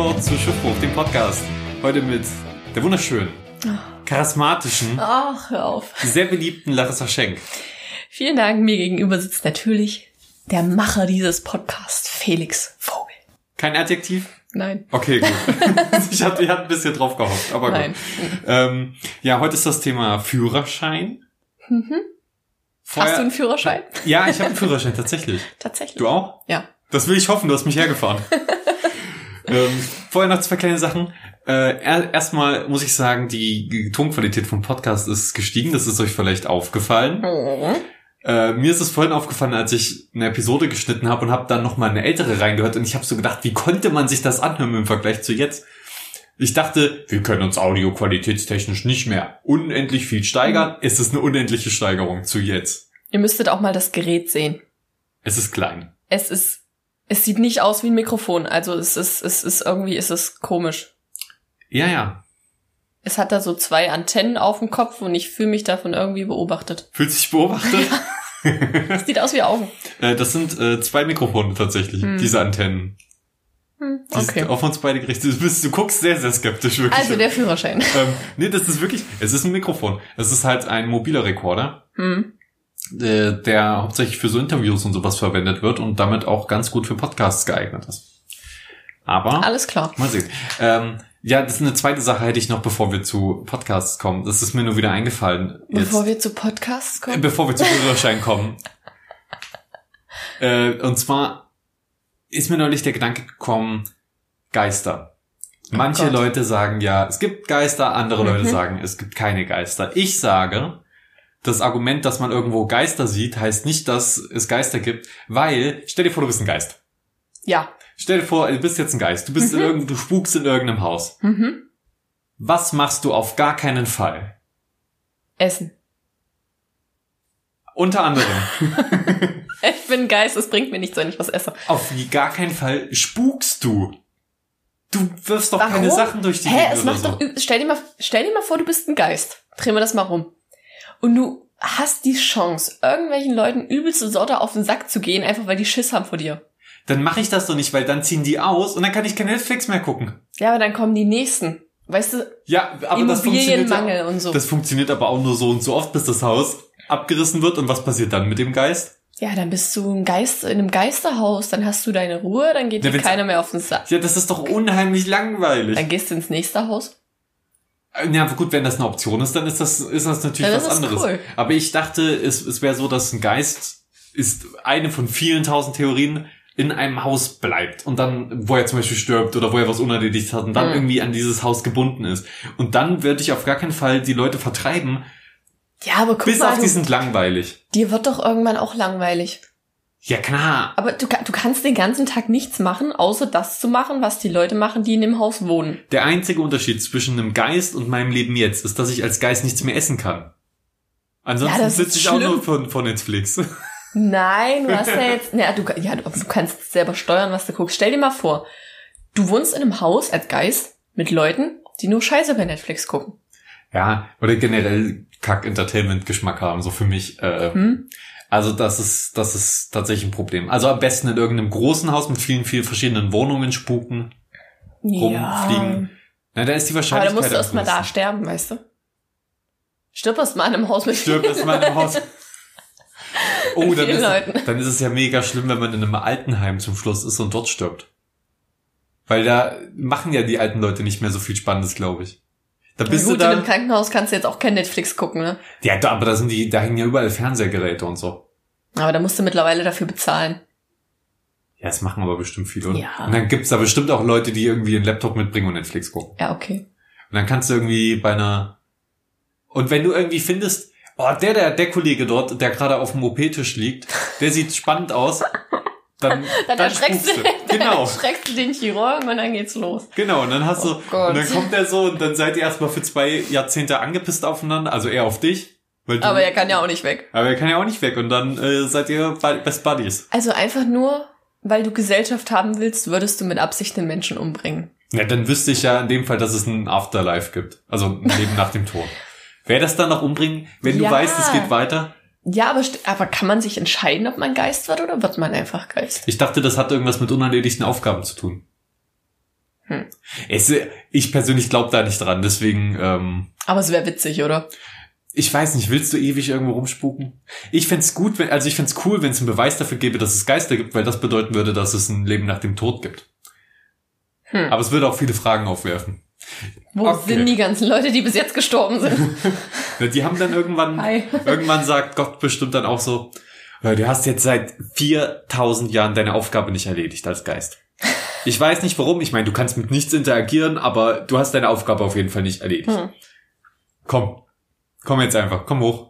Report zu Schiffbruch, dem Podcast. Heute mit der wunderschönen, charismatischen, Ach, hör auf. sehr beliebten Larissa Schenk. Vielen Dank. Mir gegenüber sitzt natürlich der Macher dieses Podcasts, Felix Vogel. Kein Adjektiv? Nein. Okay, gut. ich hatte ich hatte ein bisschen drauf gehofft, aber Nein. gut. Ähm, ja, heute ist das Thema Führerschein. Mhm. Hast du einen Führerschein? Ja, ich habe einen Führerschein, tatsächlich. Tatsächlich. Du auch? Ja. Das will ich hoffen, du hast mich hergefahren. Ähm, vorher noch zwei kleine Sachen. Äh, er, erstmal muss ich sagen, die Tonqualität vom Podcast ist gestiegen. Das ist euch vielleicht aufgefallen. Mhm. Äh, mir ist es vorhin aufgefallen, als ich eine Episode geschnitten habe und habe dann noch mal eine ältere reingehört und ich habe so gedacht, wie konnte man sich das anhören im Vergleich zu jetzt? Ich dachte, wir können uns audioqualitätstechnisch nicht mehr unendlich viel steigern. Es ist eine unendliche Steigerung zu jetzt. Ihr müsstet auch mal das Gerät sehen. Es ist klein. Es ist, es sieht nicht aus wie ein Mikrofon. Also es ist, es ist irgendwie, es ist komisch. Ja, ja. Es hat da so zwei Antennen auf dem Kopf und ich fühle mich davon irgendwie beobachtet. Fühlt sich beobachtet? Es sieht aus wie Augen. Äh, das sind äh, zwei Mikrofone tatsächlich, Hm. diese Antennen. Hm, Die Okay. sind auf uns beide gerichtet. Du, bist, du guckst sehr, sehr skeptisch, wirklich. Also der Führerschein. ähm, nee, das ist wirklich, es ist ein Mikrofon. Es ist halt ein mobiler Rekorder, Hm. Äh, der hauptsächlich für so Interviews und sowas verwendet wird und damit auch ganz gut für Podcasts geeignet ist. Aber, Alles klar. mal sehen. Ähm, ja, das ist eine zweite Sache hätte ich noch, bevor wir zu Podcasts kommen. Das ist mir nur wieder eingefallen. Bevor wir zu Podcasts Äh, kommen. Bevor wir zu Führerschein kommen. äh, und zwar ist mir neulich der Gedanke gekommen, Geister. Manche Gott. Leute sagen ja, es gibt Geister, andere Leute Mhm. sagen, es gibt keine Geister. Ich sage, das Argument, dass man irgendwo Geister sieht, heißt nicht, dass es Geister gibt, weil, stell dir vor, du bist ein Geist. Ja. Stell dir vor, du bist jetzt ein Geist. Du bist in Mhm. irgend, du spukst in irgendeinem Haus. Mhm. Was machst du auf gar keinen Fall? Essen. Unter anderem. Ich bin ein Geist, es bringt mir nichts, wenn ich was esse. Auf gar keinen Fall spukst du. Du wirfst doch keine Warum? Sachen durch die Hä, Gegend es macht so. doch, stell dir mal, stell dir mal vor, du bist ein Geist. Drehen wir das mal rum. Und du hast die Chance, irgendwelchen Leuten übelste Sorte auf den Sack zu gehen, einfach weil die Schiss haben vor dir. Dann mache ich das doch nicht, weil dann ziehen die aus und dann kann ich kein Netflix mehr gucken. Ja, aber dann kommen die nächsten. Weißt du, Ja, aber das funktioniert, Immobilienmangel ja, und so. das funktioniert aber auch nur so und so oft, bis das Haus abgerissen wird. Und was passiert dann mit dem Geist? ja, dann bist du ein Geist in einem Geisterhaus, dann hast du deine Ruhe, dann geht Ja, dir keiner mehr auf den Sack. Ja, das ist doch unheimlich langweilig. Dann gehst du ins nächste Haus. Ja, gut, wenn das eine Option ist, dann ist das, ist das natürlich Ja, das was ist anderes. cool. Aber ich dachte, es, es wäre so, dass ein Geist ist eine von vielen tausend Theorien in einem Haus bleibt und dann, wo er zum Beispiel stirbt oder wo er was unerledigt hat und dann Mhm. irgendwie an dieses Haus gebunden ist. Und dann würde ich auf gar keinen Fall die Leute vertreiben, Ja, aber guck bis mal, auf die sind langweilig. dir wird doch irgendwann auch langweilig. Ja, klar. Aber du, du kannst den ganzen Tag nichts machen, außer das zu machen, was die Leute machen, die in dem Haus wohnen. Der einzige Unterschied zwischen einem Geist und meinem Leben jetzt ist, dass ich als Geist nichts mehr essen kann. Ansonsten Ja, sitze ich auch schlimm. nur von, von Netflix. Nein, du hast ja jetzt, ja, du, ja, du, du kannst selber steuern, was du guckst. Stell dir mal vor, du wohnst in einem Haus als Geist mit Leuten, die nur Scheiße bei Netflix gucken. Ja, oder generell Kack-Entertainment-Geschmack haben, so für mich. Äh, Hm? Also das ist, das ist tatsächlich ein Problem. Also am besten in irgendeinem großen Haus mit vielen, vielen verschiedenen Wohnungen spuken, rumfliegen. Na, da ist die Aber Wahrscheinlichkeit. da musst du am erst mal da sterben, weißt du? Stirb erst mal in einem Haus mit Stirbt erst mal in einem Haus. Oh, dann ist, Leuten. dann ist es ja mega schlimm, wenn man in einem Altenheim zum Schluss ist und dort stirbt. Weil da machen ja die alten Leute nicht mehr so viel Spannendes, glaube ich. Da bist gut, du in da. einem Krankenhaus kannst du jetzt auch kein Netflix gucken, ne? Ja, da, aber da sind die, da hängen ja überall Fernsehgeräte und so. Aber da musst du mittlerweile dafür bezahlen. Ja, das machen aber bestimmt viele, oder? Ja. Und dann gibt's da bestimmt auch Leute, die irgendwie einen Laptop mitbringen und Netflix gucken. Ja, okay. Und dann kannst du irgendwie bei einer. Und wenn du irgendwie findest, oh, der, der, der Kollege dort, der gerade auf dem OP-Tisch liegt, der sieht spannend aus, dann, Dann, erschreckst, du, dann Genau, erschreckst du den Chirurgen und dann geht's los. genau. Und dann hast du, Oh Gott. und dann kommt der so und dann seid ihr erstmal für zwei Jahrzehnte angepisst aufeinander, also er auf dich. Weil du, Aber er kann ja auch nicht weg. aber er kann ja auch nicht weg und dann äh, seid ihr Best Buddies. Also einfach nur, weil du Gesellschaft haben willst, würdest du mit Absicht einen Menschen umbringen. Ja, dann wüsste ich ja in dem Fall, dass es ein Afterlife gibt. Also ein Leben nach dem Tod. Wäre das dann noch umbringen, wenn du Ja. weißt, es geht weiter? Ja, aber, aber kann man sich entscheiden, ob man Geist wird oder wird man einfach Geist? Ich dachte, das hat irgendwas mit unerledigten Aufgaben zu tun. Hm. Es, ich persönlich glaube da nicht dran, deswegen, ähm, Aber es wäre witzig, oder? ich weiß nicht, willst du ewig irgendwo rumspuken? Ich fänd's gut, wenn, also ich fänd's cool, wenn es einen Beweis dafür gäbe, dass es Geister gibt, weil das bedeuten würde, dass es ein Leben nach dem Tod gibt. Hm. Aber es würde auch viele Fragen aufwerfen. Wo Okay. sind die ganzen Leute, die bis jetzt gestorben sind? Die haben dann irgendwann, Hi. irgendwann sagt Gott bestimmt dann auch so, "Ja, du hast jetzt seit 4000 Jahren deine Aufgabe nicht erledigt als Geist. Ich weiß nicht warum, ich meine, du kannst mit nichts interagieren, aber du hast deine Aufgabe auf jeden Fall nicht erledigt. Hm. Komm, komm jetzt einfach, komm hoch.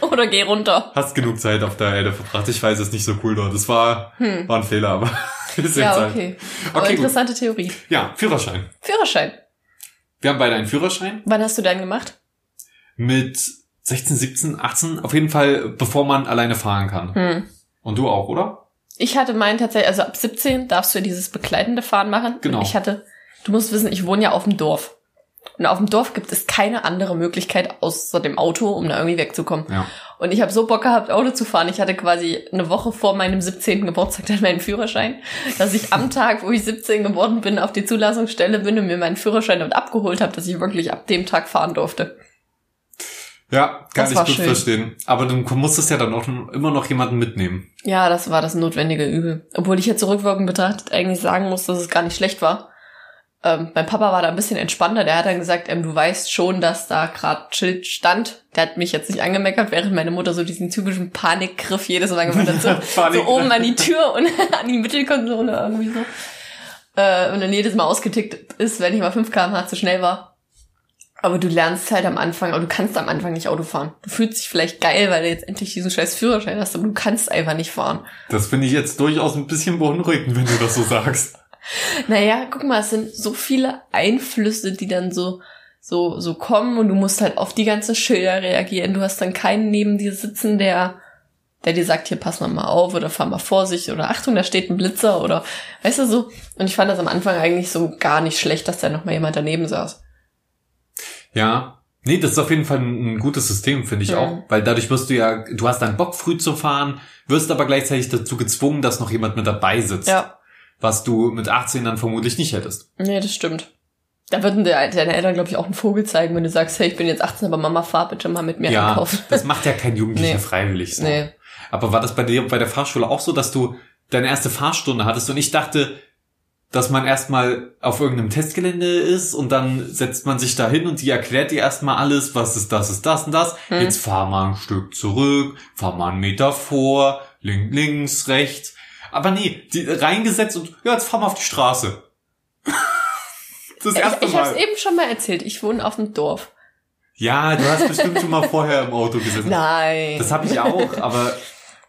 Oder geh runter. Hast genug Zeit auf der Erde verbracht. Ich weiß, es ist nicht so cool dort. Das war, Hm. war ein Fehler, aber ist Ja, halt. okay. Aber Okay, gut. interessante Theorie. Ja, Führerschein. Führerschein. Wir haben beide einen Führerschein Wann hast du deinen gemacht? mit 16, 17, 18. Auf jeden Fall, bevor man alleine fahren kann. Hm. Und du auch, oder? Ich hatte meinen tatsächlich, also ab 17 darfst du ja dieses begleitende Fahren machen. Genau. Ich hatte, du musst wissen, ich wohne ja auf dem Dorf. Und auf dem Dorf gibt es keine andere Möglichkeit außer dem Auto, um da irgendwie wegzukommen. Ja. Und ich habe so Bock gehabt, Auto zu fahren. Ich hatte quasi eine Woche vor meinem 17. Geburtstag dann meinen Führerschein, dass ich am Tag, wo ich 17 geworden bin, auf die Zulassungsstelle bin und mir meinen Führerschein dort abgeholt habe, dass ich wirklich ab dem Tag fahren durfte. Ja, kann Das ich gut schön. verstehen. Aber du musstest ja dann auch immer noch jemanden mitnehmen. Ja, das war das notwendige Übel. Obwohl ich jetzt zurückwirkend betrachtet eigentlich sagen muss, dass es gar nicht schlecht war. Ähm, mein Papa war da ein bisschen entspannter. Der hat dann gesagt, ähm, du weißt schon, dass da gerade Schild stand. Der hat mich jetzt nicht angemeckert, während meine Mutter so diesen typischen Panikgriff jedes Mal gemacht hat. So, so oben an die Tür und an die Mittelkonsole irgendwie so. Äh, und dann jedes Mal ausgetickt ist, wenn ich mal 5 km/h zu schnell war. Aber du lernst halt am Anfang, aber du kannst am Anfang nicht Auto fahren. Du fühlst dich vielleicht geil, weil du jetzt endlich diesen scheiß Führerschein hast, aber du kannst einfach nicht fahren. Das finde ich jetzt durchaus ein bisschen beunruhigend, wenn du das so sagst. Naja, guck mal, es sind so viele Einflüsse, die dann so, so, so kommen und du musst halt auf die ganzen Schilder reagieren. Du hast dann keinen neben dir sitzen, der, der dir sagt, hier pass mal auf oder fahr mal Vorsicht oder Achtung, da steht ein Blitzer oder, weißt du so. Und ich fand das am Anfang eigentlich so gar nicht schlecht, dass da noch mal jemand daneben saß. Ja. Nee, das ist auf jeden Fall ein, gutes System, finde ich Mhm. auch. Weil dadurch wirst du ja, du hast dann Bock früh zu fahren, wirst aber gleichzeitig dazu gezwungen, dass noch jemand mit dabei sitzt. Ja, Was du mit 18 dann vermutlich nicht hättest. nee, das stimmt. Da würden deine Eltern, glaube ich, auch einen Vogel zeigen, wenn du sagst, hey, ich bin jetzt 18, aber Mama, fahr bitte mal mit mir ja, einkaufen. das macht ja kein Jugendlicher Nee. freiwillig so. Nee. Aber war das bei dir bei der Fahrschule auch so, dass du deine erste Fahrstunde hattest und ich dachte, dass man erstmal auf irgendeinem Testgelände ist und dann setzt man sich da hin und die erklärt dir erstmal alles, was ist das, ist das und das. Hm. Jetzt fahr mal ein Stück zurück, fahr mal einen Meter vor, link, links, rechts. Aber nee, die reingesetzt und ja, jetzt fahr mal auf die Straße. das erste ich ich habe Mal. es eben schon mal erzählt. Ich wohne auf dem Dorf. Ja, du hast bestimmt schon mal vorher im Auto gesessen. Nein. Das habe ich auch, aber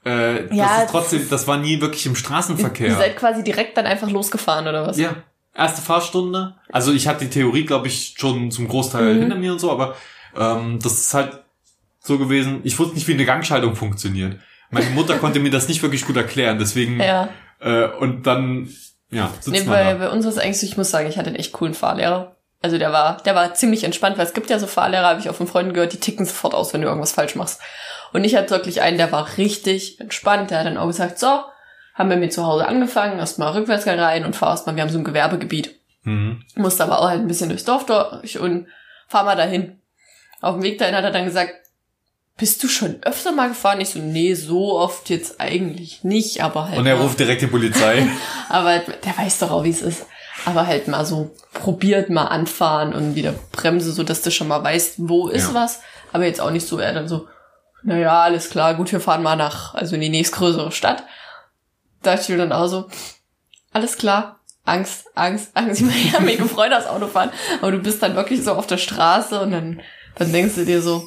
äh, das Ja, ist trotzdem, das war nie wirklich im Ihr Straßenverkehr. seid quasi direkt dann einfach losgefahren, oder was? ja, erste Fahrstunde. Also ich hatte die Theorie, glaube ich, schon zum Großteil Mhm. hinter mir und so, aber ähm, das ist halt so gewesen. Ich wusste nicht, wie eine Gangschaltung funktioniert. Meine Mutter konnte mir das nicht wirklich gut erklären, deswegen Ja. äh, und dann ja sitzt Nee, man bei, da. bei uns war es eigentlich so, ich muss sagen, ich hatte einen echt coolen Fahrlehrer. Also der war, der war ziemlich entspannt, weil es gibt ja so Fahrlehrer, habe ich auch von Freunden gehört, die ticken sofort aus, wenn du irgendwas falsch machst. Und ich hatte wirklich einen, der war richtig entspannt. Der hat dann auch gesagt, so, haben wir mir zu Hause angefangen, erstmal Rückwärtsgang rein und fahr erstmal, wir haben so ein Gewerbegebiet. Mhm. Musste aber auch halt ein bisschen durchs Dorf durch und fahr mal dahin. Auf dem Weg dahin hat er dann gesagt, bist du schon öfter mal gefahren? Ich so, nee, so oft jetzt eigentlich nicht, aber halt. Und er mal. ruft direkt die Polizei. Aber der weiß doch auch, wie es ist. Aber halt mal so probiert mal anfahren und wieder Bremse, so dass du schon mal weißt, wo ist Ja. was. Aber jetzt auch nicht so, er dann so, naja, alles klar, gut, wir fahren mal nach, also in die nächstgrößere Stadt. Da dachte ich mir dann auch so, alles klar, Angst, Angst, Angst. Ich meine, ich habe mich gefreut, das Autofahren. Aber du bist dann wirklich so auf der Straße und dann, dann denkst du dir so,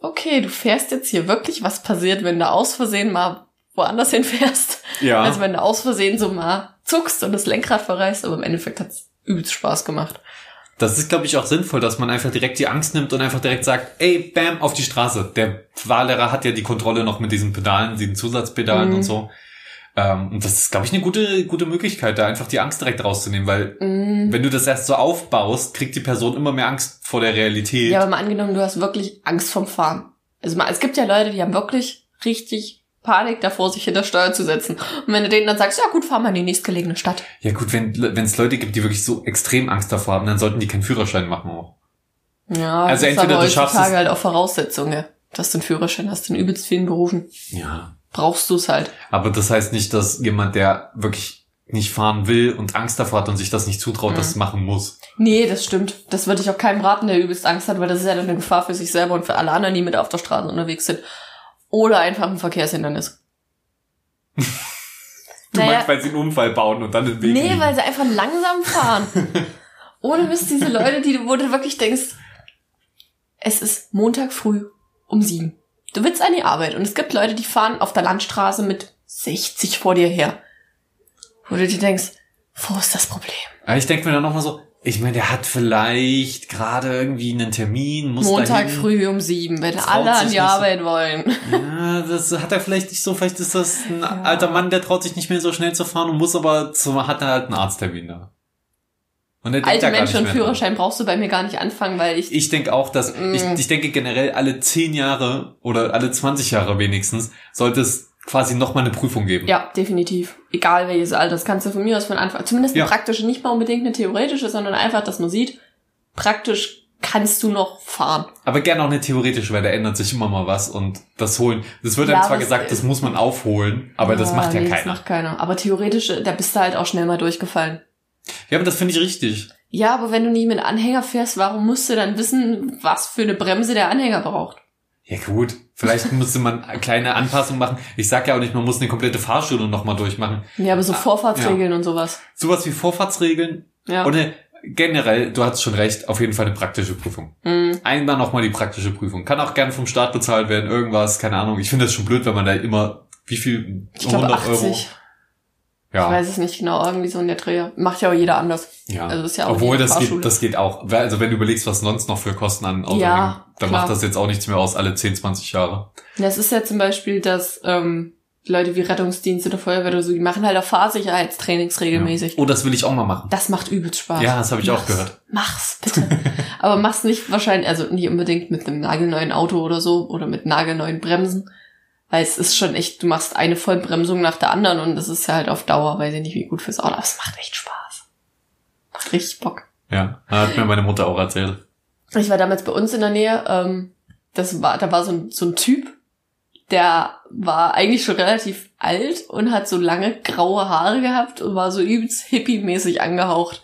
okay, du fährst jetzt hier wirklich, was passiert, wenn du aus Versehen mal woanders hinfährst? ja. Also wenn du aus Versehen so mal zuckst und das Lenkrad verreißt, aber im Endeffekt hat's übelst Spaß gemacht. Das ist, glaube ich, auch sinnvoll, dass man einfach direkt die Angst nimmt und einfach direkt sagt, ey, bam, auf die Straße. Der Fahrlehrer hat ja die Kontrolle noch mit diesen Pedalen, diesen Zusatzpedalen Mhm. und so. Ähm, und das ist, glaube ich, eine gute, gute Möglichkeit, da einfach die Angst direkt rauszunehmen, weil Mm. wenn du das erst so aufbaust, kriegt die Person immer mehr Angst vor der Realität. Ja, aber mal angenommen, du hast wirklich Angst vom Fahren. Also mal, es gibt ja Leute, die haben wirklich richtig, Panik davor, sich hinter Steuer zu setzen. Und wenn du denen dann sagst, ja gut, fahr mal in die nächstgelegene Stadt. Ja gut, wenn es Leute gibt, die wirklich so extrem Angst davor haben, dann sollten die keinen Führerschein machen auch. Ja, Also das ist entweder aber du schaffst es- halt auch Voraussetzungen, dass du einen Führerschein hast in übelst vielen Berufen. Ja. Brauchst du es halt. Aber das heißt nicht, dass jemand, der wirklich nicht fahren will und Angst davor hat und sich das nicht zutraut, Mhm. das machen muss. Nee, das stimmt. Das würde ich auch keinem raten, der übelst Angst hat, weil das ist ja dann eine Gefahr für sich selber und für alle anderen, die mit auf der Straße unterwegs sind. Oder einfach ein Verkehrshindernis. Du Naja. meinst, weil sie einen Unfall bauen und dann den Weg Nee, liegen. weil sie einfach langsam fahren. Ohne Mist, diese Leute, die du, wo du wirklich denkst, es ist Montag früh um sieben. Du willst an die Arbeit und es gibt Leute, die fahren auf der Landstraße mit 60 vor dir her. Wo du dir denkst, wo ist das Problem? Aber ich denke mir dann nochmal so, ich meine, der hat vielleicht gerade irgendwie einen Termin, muss Montag dahin. früh um sieben, wenn alle an die nicht so. Arbeit wollen. Ja, das hat er vielleicht nicht so, vielleicht ist das ein alter Mann, der traut sich nicht mehr so schnell zu fahren und muss aber zum, hat er halt einen Arzttermin da. Alte Menschen und Führerschein brauchst du bei mir gar nicht anfangen, weil ich, dran. Ich denke auch, dass, Mm. ich, ich denke generell alle 10 Jahre oder alle 20 Jahre wenigstens sollte es quasi nochmal eine Prüfung geben. ja, definitiv. Egal welches Alter, das kannst du von mir aus von Anfang, zumindest eine Ja. praktische, nicht mal unbedingt eine theoretische, sondern einfach, dass man sieht, praktisch kannst du noch fahren. Aber gerne auch eine theoretische, weil da ändert sich immer mal was und das holen. Das wird Ja, einem zwar gesagt, das muss man aufholen, aber das macht ja nee, Das keiner. macht keiner. Aber theoretisch, da bist du halt auch schnell mal durchgefallen. Ja, aber das finde ich richtig. Ja, aber wenn du nicht mit Anhänger fährst, warum musst du dann wissen, was für eine Bremse der Anhänger braucht? Ja gut, vielleicht müsste man eine kleine Anpassung machen. Ich sag ja auch nicht, man muss eine komplette Fahrschule nochmal durchmachen. Ja, aber so Ah, Vorfahrtsregeln und sowas. Sowas wie Vorfahrtsregeln Ja. oder generell, du hast schon recht, auf jeden Fall eine praktische Prüfung. Hm. Einmal nochmal die praktische Prüfung. Kann auch gern vom Staat bezahlt werden, irgendwas, keine Ahnung. Ich finde das schon blöd, wenn man da immer, wie viel? Ich glaube 100 80. Ich Ja, weiß es nicht genau, irgendwie so in der Dreh. Macht ja auch jeder anders. ja. Also ist ja auch Obwohl, das Fahrschule. geht, das geht auch. Also wenn du überlegst, was sonst noch für Kosten an Auto Ja, liegen, dann klar. macht das jetzt auch nichts mehr aus, alle 10, 20 Jahre. Das ist ja zum Beispiel, dass ähm, Leute wie Rettungsdienste oder Feuerwehr oder so, die machen halt auch Fahrsicherheitstrainings regelmäßig. Ja. Oh, das will ich auch mal machen. Das macht übelst Spaß. Ja, das habe ich auch Mach's. gehört. Mach's, bitte. Aber mach's nicht wahrscheinlich, also nicht unbedingt mit einem nagelneuen Auto oder so oder mit nagelneuen Bremsen. Weil es ist schon echt, du machst eine Vollbremsung nach der anderen und das ist ja halt auf Dauer, weiß ich nicht, wie gut fürs Auto. Aber es macht echt Spaß. Macht richtig Bock. Ja, hat mir meine Mutter auch erzählt. Ich war damals bei uns in der Nähe, ähm, das war, da war so ein, so ein Typ, der war eigentlich schon relativ alt und hat so lange graue Haare gehabt und war so übelst hippie-mäßig angehaucht.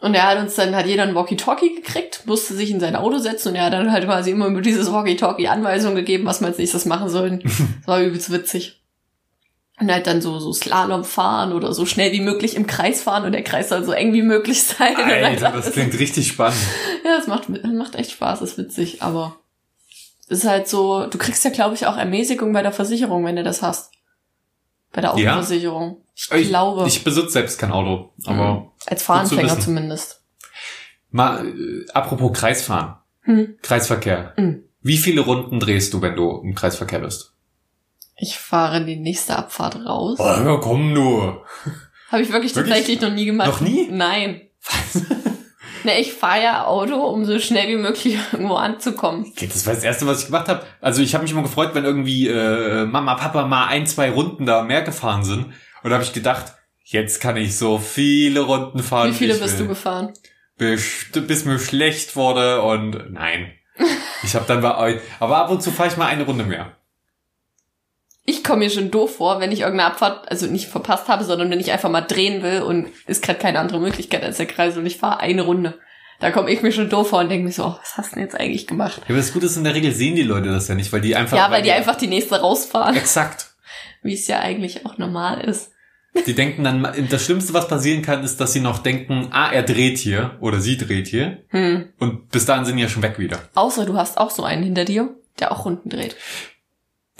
Und er hat uns dann, hat jeder ein Walkie-Talkie gekriegt, musste sich in sein Auto setzen und er hat dann halt quasi immer über dieses Walkie-Talkie Anweisungen gegeben, was wir als nächstes machen sollen. Das war übelst witzig. Und halt dann so, so Slalom fahren oder so schnell wie möglich im Kreis fahren und der Kreis soll so eng wie möglich sein. Alter, das klingt richtig spannend. ja, es macht, macht echt Spaß, ist witzig, aber es ist halt so, du kriegst ja, glaube ich, auch Ermäßigung bei der Versicherung, wenn du das hast. Bei der Ja? Autoversicherung. Ich, Ich, glaube. ich besitze selbst kein Auto, aber als zu Fahranfänger wissen. zumindest. mal äh, apropos Kreisfahren, Hm. Kreisverkehr. Hm. Wie viele Runden drehst du, wenn du im Kreisverkehr bist? Ich fahre die nächste Abfahrt raus. Oh, ja, komm nur. Habe ich wirklich, Wirklich? tatsächlich noch nie gemacht. Noch nie? Nein. Ne, ich fahre ja Auto, um so schnell wie möglich irgendwo anzukommen. Okay, das war das Erste, was ich gemacht habe. Also ich habe mich immer gefreut, wenn irgendwie äh, Mama, Papa mal ein, zwei Runden da mehr gefahren sind. Und da habe ich gedacht, jetzt kann ich so viele Runden fahren. Wie viele bist will. du gefahren? bis, bis mir schlecht wurde und nein. Ich habe dann bei euch, aber ab und zu fahre ich mal eine Runde mehr. Ich komme mir schon doof vor, wenn ich irgendeine Abfahrt, also nicht verpasst habe, sondern wenn ich einfach mal drehen will und ist gerade keine andere Möglichkeit als der Kreis und ich fahre eine Runde. Da komme ich mir schon doof vor und denke mir so, oh, was hast du denn jetzt eigentlich gemacht? Ja, aber das Gute ist, in der Regel sehen die Leute das ja nicht, weil die einfach... ja, weil die einfach die nächste rausfahren, Exakt. wie es ja eigentlich auch normal ist. Die denken dann, das Schlimmste, was passieren kann, ist, dass sie noch denken, ah, er dreht hier oder sie dreht hier Hm. und bis dahin sind die ja schon weg wieder. Außer du hast auch so einen hinter dir, der auch Runden dreht.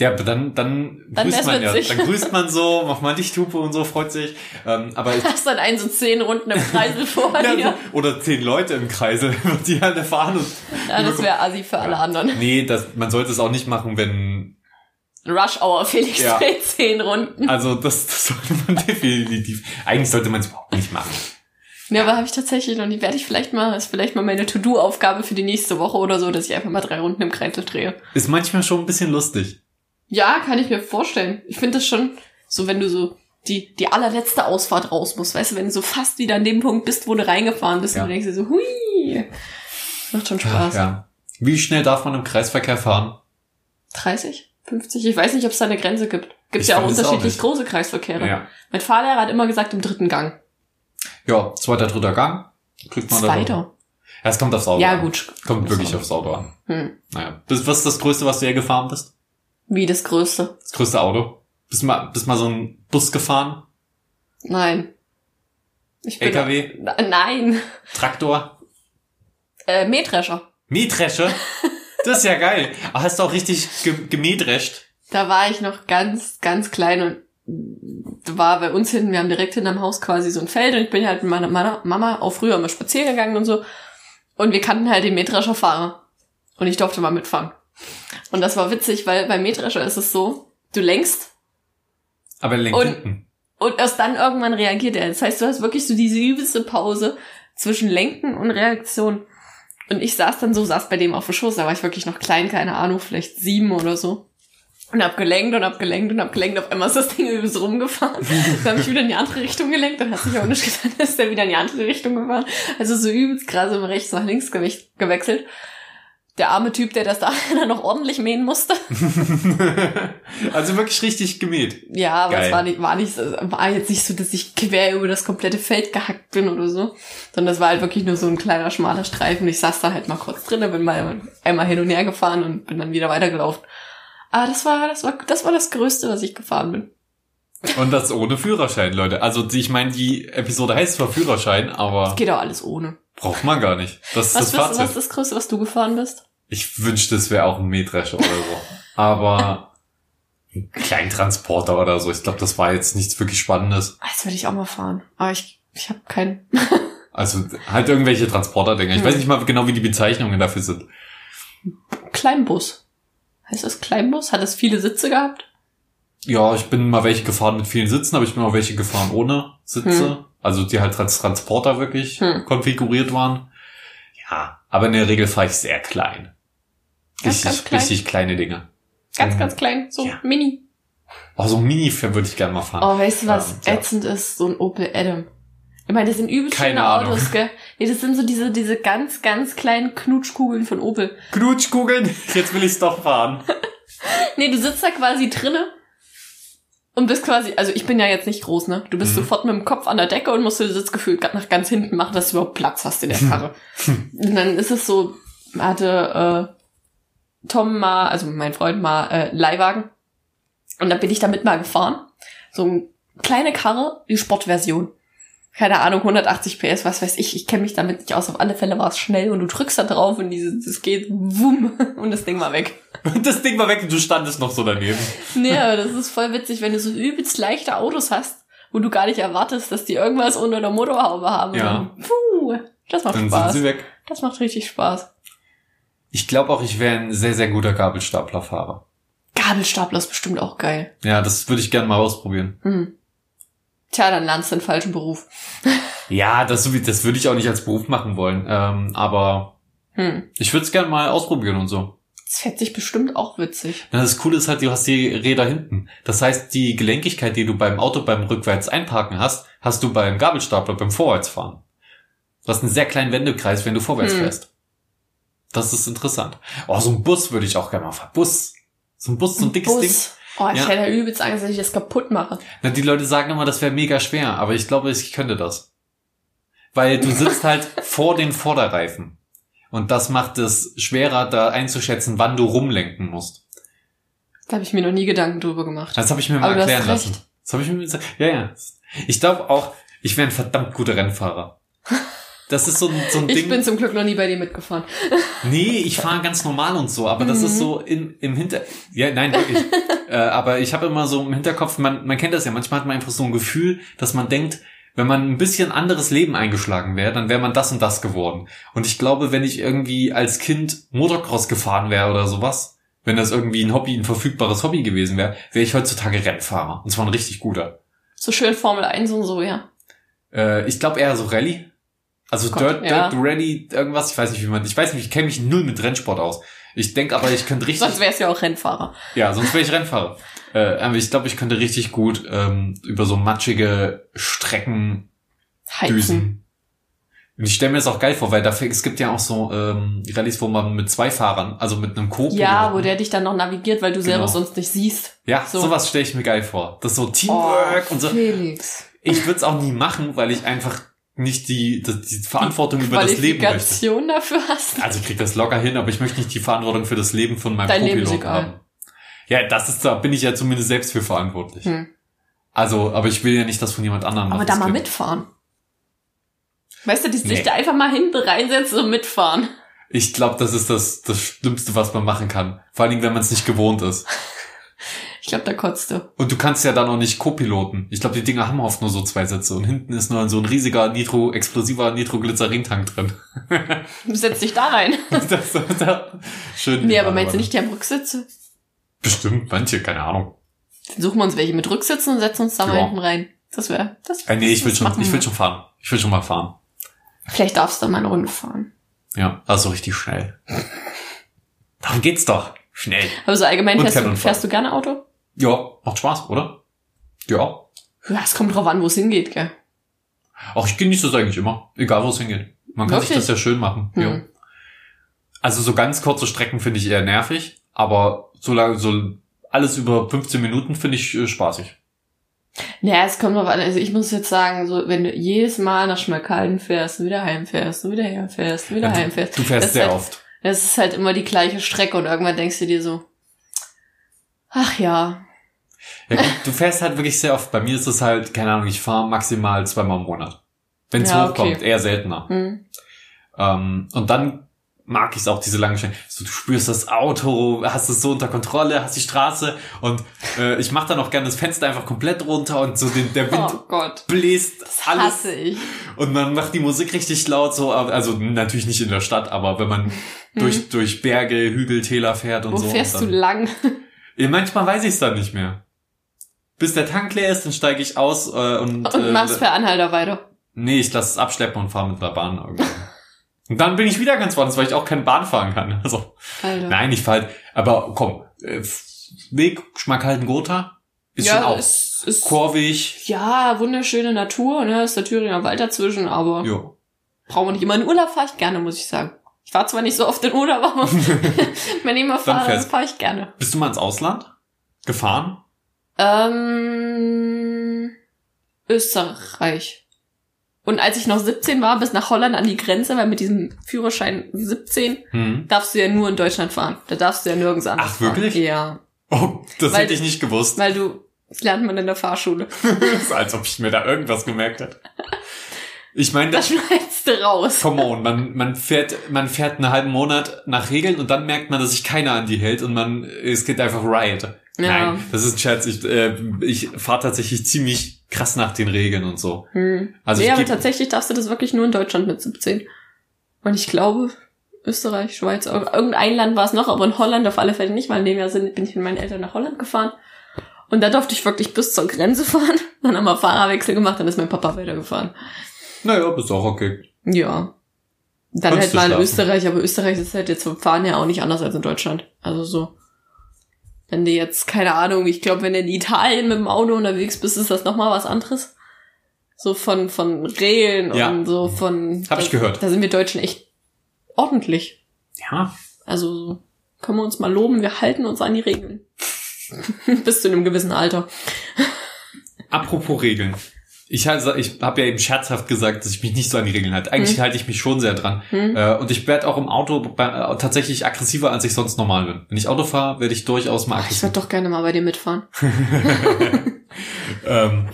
Ja, aber dann, dann, Dann grüßt man ja. Dann grüßt man so, macht mal Lichthupe und so, freut sich. Ähm, aber ich, Hast dann einen so zehn Runden im Kreisel vor ja, dir. oder zehn Leute im Kreise, die alle fahren und Ja, das wäre assi für alle anderen. Nee, das, man sollte es auch nicht machen, wenn Rush Hour, Felix Ja. dreht zehn Runden. Also das, das sollte man definitiv. Eigentlich sollte man es überhaupt nicht machen. Ja, aber habe ich tatsächlich noch nie. Werde ich vielleicht mal, ist vielleicht mal meine To-Do-Aufgabe für die nächste Woche oder so, dass ich einfach mal drei Runden im Kreisel drehe. Ist manchmal schon ein bisschen lustig. Ja, kann ich mir vorstellen. Ich finde das schon so, wenn du so die, die allerletzte Ausfahrt raus musst, weißt du, wenn du so fast wieder an dem Punkt bist, wo du reingefahren bist Ja. und du denkst dir so, hui, macht schon Spaß. Ja. Wie schnell darf man im Kreisverkehr fahren? 30? 50? Ich weiß nicht, ob es da eine Grenze gibt. Gibt ja auch auch unterschiedlich nicht. große Kreisverkehre. Ja. Mein Fahrlehrer hat immer gesagt, im dritten Gang. Ja, zweiter, dritter Gang. Kriegt man Zweiter. Ja, es kommt aufs Auto Ja, an. gut. Kommt Aufs wirklich aufs Auto an. Hm. Naja. Das, was ist das Größte, was du hier gefahren bist? Wie das Größte. Das größte Auto? Bist du mal, bist mal so ein Bus gefahren? Nein. Ich LKW? Nein. Traktor? Äh, Mähdrescher. Mähdresche? Das ist ja geil. Aber hast du auch richtig ge gemähdrescht? Da war ich noch ganz, ganz klein und war bei uns hinten, wir haben direkt hinterm Haus quasi so ein Feld und ich bin halt mit meiner meiner Mama auch früher immer spazieren gegangen und so. Und wir kannten halt den Mähdrescherfahrer. Und ich durfte mal mitfahren. Und das war witzig, weil beim Mähdrescher ist es so, du lenkst Aber er lenkt Und- hinten. und erst dann irgendwann reagiert er. Das heißt, du hast wirklich so diese übelste Pause zwischen Lenken und Reaktion. Und ich saß dann so, saß bei dem auf dem Schoß, da war ich wirklich noch klein, keine Ahnung, vielleicht sieben oder so. Und hab gelenkt und hab gelenkt und hab gelenkt. Auf einmal ist das Ding übelst rumgefahren. Dann habe ich wieder in die andere Richtung gelenkt. Dann hat sich auch nicht getan, ist der wieder in die andere Richtung gefahren. Also so übelst krass von rechts nach links gewechselt. Der arme Typ, der das da noch ordentlich mähen musste. also wirklich richtig gemäht. Ja, aber Geil. es war nicht, war nicht, so- war jetzt nicht so, dass ich quer über das komplette Feld gehackt bin oder so, sondern es war halt wirklich nur so ein kleiner schmaler Streifen. Ich saß da halt mal kurz drin, bin mal einmal hin und her gefahren und bin dann wieder weitergelaufen. Aber das war, das war, das war das Größte, was ich gefahren bin. Und das ohne Führerschein, Leute. Also ich meine, die Episode heißt zwar Führerschein, aber Geht auch alles ohne. braucht man gar nicht. Das ist Was, das bist, was ist das Größte, was du gefahren bist? Ich wünschte, es wäre auch ein Mähdrescher oder so. Aber ein Kleintransporter oder so. Ich glaube, das war jetzt nichts wirklich Spannendes. Das würde ich auch mal fahren. Aber ich, ich habe keinen. Also halt irgendwelche Transporter-Dinger. Ich Hm. weiß nicht mal genau, wie die Bezeichnungen dafür sind. Kleinbus. Heißt das Kleinbus? Hat es viele Sitze gehabt? Ja, ich bin mal welche gefahren mit vielen Sitzen, aber ich bin auch welche gefahren ohne Sitze. Hm. Also die halt als Transporter wirklich Hm. konfiguriert waren. Ja, aber in der Regel fahre ich sehr klein. Ganz, Richtig, ganz klein? richtig kleine Dinge. Ganz, ganz klein, so Ja. mini. Oh, so ein Mini würde ich gerne mal fahren. Oh, weißt du, was Ähm, ja. ätzend ist? So ein Opel Adam. Ich meine, das sind übelst Keine schöne Ahnung. Autos, gell? Nee, das sind so diese, diese ganz, ganz kleinen Knutschkugeln von Opel. Knutschkugeln, jetzt will ich's doch fahren. Nee, du sitzt da quasi drinne und bist quasi, also ich bin ja jetzt nicht groß, ne? Du bist Mhm. sofort mit dem Kopf an der Decke und musst den Sitzgefühl nach ganz hinten machen, dass du überhaupt Platz hast in der Karre. und dann ist es so, hatte äh, Tom mal, also mein Freund mal äh, Leihwagen und dann bin ich damit mal gefahren. So eine kleine Karre, die Sportversion. Keine Ahnung, 180 PS, was weiß ich. Ich kenne mich damit nicht aus. Auf alle Fälle war es schnell und du drückst da drauf und dieses, es geht wumm und das Ding war weg. Und das Ding war weg und du standest noch so daneben. Nee, aber das ist voll witzig, wenn du so übelst leichte Autos hast, wo du gar nicht erwartest, dass die irgendwas unter der Motorhaube haben. Ja. Dann, puh, das macht Dann Spaß. sind sie weg. Das macht richtig Spaß. Ich glaube auch, ich wäre ein sehr, sehr guter Gabelstaplerfahrer. Gabelstapler ist bestimmt auch geil. Ja, das würde ich gerne mal ausprobieren. Hm. Tja, dann lernst du den falschen Beruf. Ja, das, das würde ich auch nicht als Beruf machen wollen. Ähm, aber Hm. ich würde es gerne mal ausprobieren und so. Das fährt sich bestimmt auch witzig. Na, Das Coole ist halt, du hast die Räder hinten. Das heißt, die Gelenkigkeit, die du beim Auto beim rückwärts einparken hast, hast du beim Gabelstapler beim Vorwärtsfahren. Du hast einen sehr kleinen Wendekreis, wenn du vorwärts Hm. fährst. Das ist interessant. Oh, so ein Bus würde ich auch gerne mal fahren. Bus. So ein Bus, so ein dickes Ding. Bus. Oh, ich Ja. hätte übelst Angst, dass ich das kaputt mache. Na, die Leute sagen immer, das wäre mega schwer, aber ich glaube, ich könnte das. Weil du sitzt halt vor den Vorderreifen. Und das macht es schwerer, da einzuschätzen, wann du rumlenken musst. Da habe ich mir noch nie Gedanken drüber gemacht. Das habe ich mir mal Aber erklären lassen. Das habe ich mir gesagt. Ja, ja. Ich glaube auch, ich wäre ein verdammt guter Rennfahrer. Das ist so ein, so ein Ich Ding. bin zum Glück noch nie bei dir mitgefahren. Nee, ich fahre ganz normal und so, aber das Mhm. ist so in, im Hinter... Ja, nein, wirklich. äh, aber ich habe immer so im Hinterkopf, man, man kennt das ja, manchmal hat man einfach so ein Gefühl, dass man denkt, wenn man ein bisschen anderes Leben eingeschlagen wäre, dann wäre man das und das geworden. Und ich glaube, wenn ich irgendwie als Kind Motocross gefahren wäre oder sowas, wenn das irgendwie ein Hobby, ein verfügbares Hobby gewesen wäre, wäre ich heutzutage Rennfahrer. Und zwar ein richtig guter. So schön Formel 1 und so, ja. Äh, ich glaube eher so Rallye. Also Gott, Dirt, ja. Dirt Rally, irgendwas, ich weiß nicht, wie man, ich weiß nicht, ich kenne mich null mit Rennsport aus. Ich denke aber, ich könnte richtig. Sonst wärst du ja auch Rennfahrer. Ja, sonst wäre ich Rennfahrer. Äh, aber ich glaube, ich könnte richtig gut ähm, über so matschige Strecken Heizen. düsen. Und ich stelle mir das auch geil vor, weil dafür, es gibt ja auch so ähm, Rallyes, wo man mit zwei Fahrern, also mit einem co Ja, wo der dich dann noch navigiert, weil du selber Genau. sonst nicht siehst. Ja, so. sowas stelle ich mir geil vor. Das ist so Teamwork Oh, und so. Felix. Ich würde es auch nie machen, weil ich einfach nicht die, die, die Verantwortung über das Leben möchte. Dafür hast. Also ich krieg das locker hin, aber ich möchte nicht die Verantwortung für das Leben von meinem Dein Leben ist Co-Pilot egal. haben. Ja, das ist, da bin ich ja zumindest selbst für verantwortlich. Hm. Also, aber ich will ja nicht das von jemand anderem Aber da mal geht- mitfahren. Weißt du, die Nee. sich da einfach mal hinten reinsetzen und mitfahren. Ich glaube, das ist das, das Schlimmste, was man machen kann. Vor allen Dingen, wenn man es nicht gewohnt ist. Ich glaube, da kotzt du. Und du kannst ja dann auch nicht Co-Piloten. Ich glaube, die Dinger haben oft nur so zwei Sitze und hinten ist nur so ein riesiger Nitro, explosiver Nitroglycerin-Tank drin. Du setzt dich da rein. das, das, schön. Nee, aber meinst du nicht, die haben Rücksitze? Bestimmt, manche, keine Ahnung. Dann suchen wir uns welche mit Rücksitzen und setzen uns da mal Ja. hinten rein. Das wäre, das Äh, nee, ich will das schon, ich will schon fahren. Ich will schon mal fahren. Vielleicht darfst du mal eine Runde fahren. Ja, also richtig schnell. Darum geht's doch. Schnell. Aber so allgemein fährst du, fährst du gerne Auto? Ja, macht Spaß, oder? Ja. Ja, es kommt drauf an, wo es hingeht, gell? Auch ich genieße das eigentlich immer. Egal, wo es hingeht. Man kann sich Wirklich? das ja schön machen. Hm. Ja. Also so ganz kurze Strecken finde ich eher nervig, aber so lange, so alles über 15 Minuten finde ich äh, spaßig. Naja, es kommt drauf an. Also ich muss jetzt sagen, so wenn du jedes Mal nach Schmalkalden fährst und wieder heimfährst und wieder herfährst und wieder Ja, heimfährst. Du fährst sehr halt, oft. Das ist halt immer die gleiche Strecke und irgendwann denkst du dir so, ach ja, Ja, gut, du fährst halt wirklich sehr oft. Bei mir ist es halt, keine Ahnung, ich fahre maximal zweimal im Monat. Wenn es Ja, hochkommt, okay. eher seltener. hm. Ähm, und dann mag ich es auch, diese langen Strecken. So, du spürst das Auto, hast es so unter Kontrolle, hast die Straße und äh, ich mache dann auch gerne das Fenster einfach komplett runter und so den, der Wind oh Gott, bläst das alles hasse ich. und man macht die Musik richtig laut, so, also natürlich nicht in der Stadt, aber wenn man durch, durch Berge, Hügel, Täler fährt und Wo so. fährst und du dann, lang? Ja, Manchmal weiß ich es dann nicht mehr. Bis der Tank leer ist, dann steige ich aus äh, und, Und äh, machst per Anhalter weiter. Nee, ich lasse es abschleppen und fahre mit der Bahn irgendwann. und dann bin ich wieder ganz woanders, weil ich auch keine Bahn fahren kann. Also, Alter. nein, ich fahre halt, aber komm, äh, Weg, Schmackhalten Gotha, ist schon auch es ist, kurvig. ja, wunderschöne Natur, ne, ist der Thüringer Wald dazwischen, aber Jo. brauchen wir nicht immer in Urlaub fahre ich gerne, muss ich sagen. Ich war zwar nicht so oft in Urlaub, aber wenn ich mal fahre, fahre ich gerne. Bist du mal ins Ausland gefahren? Ähm, Österreich. Und als ich noch 17 war, bis nach Holland an die Grenze, weil mit diesem Führerschein 17 Hm. darfst du ja nur in Deutschland fahren. Da darfst du ja nirgends anders Ach, wirklich? fahren. Ja. Oh, das Weil hätte ich nicht gewusst. Weil du, das lernt man in der Fahrschule. Als ob ich mir da irgendwas gemerkt hätte. Ich meine, Das das, schneidest du raus. come on, man, man fährt, man fährt einen halben Monat nach Regeln und dann merkt man, dass sich keiner an die hält und man, es geht einfach Riot. Ja. Nein, das ist ein Scherz. Ich, äh, ich fahre tatsächlich ziemlich krass nach den Regeln und so. Hm. Also nee, aber tatsächlich darfst du das wirklich nur in Deutschland mit 17. Und ich glaube, Österreich, Schweiz, ir- irgendein Land war es noch, aber in Holland auf alle Fälle nicht, weil in dem Jahr sind, bin ich mit meinen Eltern nach Holland gefahren. Und da durfte ich wirklich bis zur Grenze fahren. Dann haben wir Fahrerwechsel gemacht, dann ist mein Papa weitergefahren. Naja, bist auch okay. Ja. Dann halt mal in? Österreich, aber Österreich ist halt jetzt vom Fahren ja auch nicht anders als in Deutschland. Also so. Wenn du jetzt, keine Ahnung, ich glaube, wenn du in Italien mit dem Auto unterwegs bist, ist das nochmal was anderes. So von, von Regeln Ja. und so von. Hab ich da, gehört. Da sind wir Deutschen echt ordentlich. Ja. Also so können wir uns mal loben, wir halten uns an die Regeln. Bis zu einem gewissen Alter. Apropos Regeln. Ich, halt- ich habe ja eben scherzhaft gesagt, dass ich mich nicht so an die Regeln halte. Eigentlich Hm. halte ich mich schon sehr dran. Hm? Äh, und ich werde auch im Auto bei, äh, tatsächlich aggressiver, als ich sonst normal bin. Wenn ich Auto fahre, werde ich durchaus mal Ach, ich würde doch gerne mal bei dir mitfahren. ähm,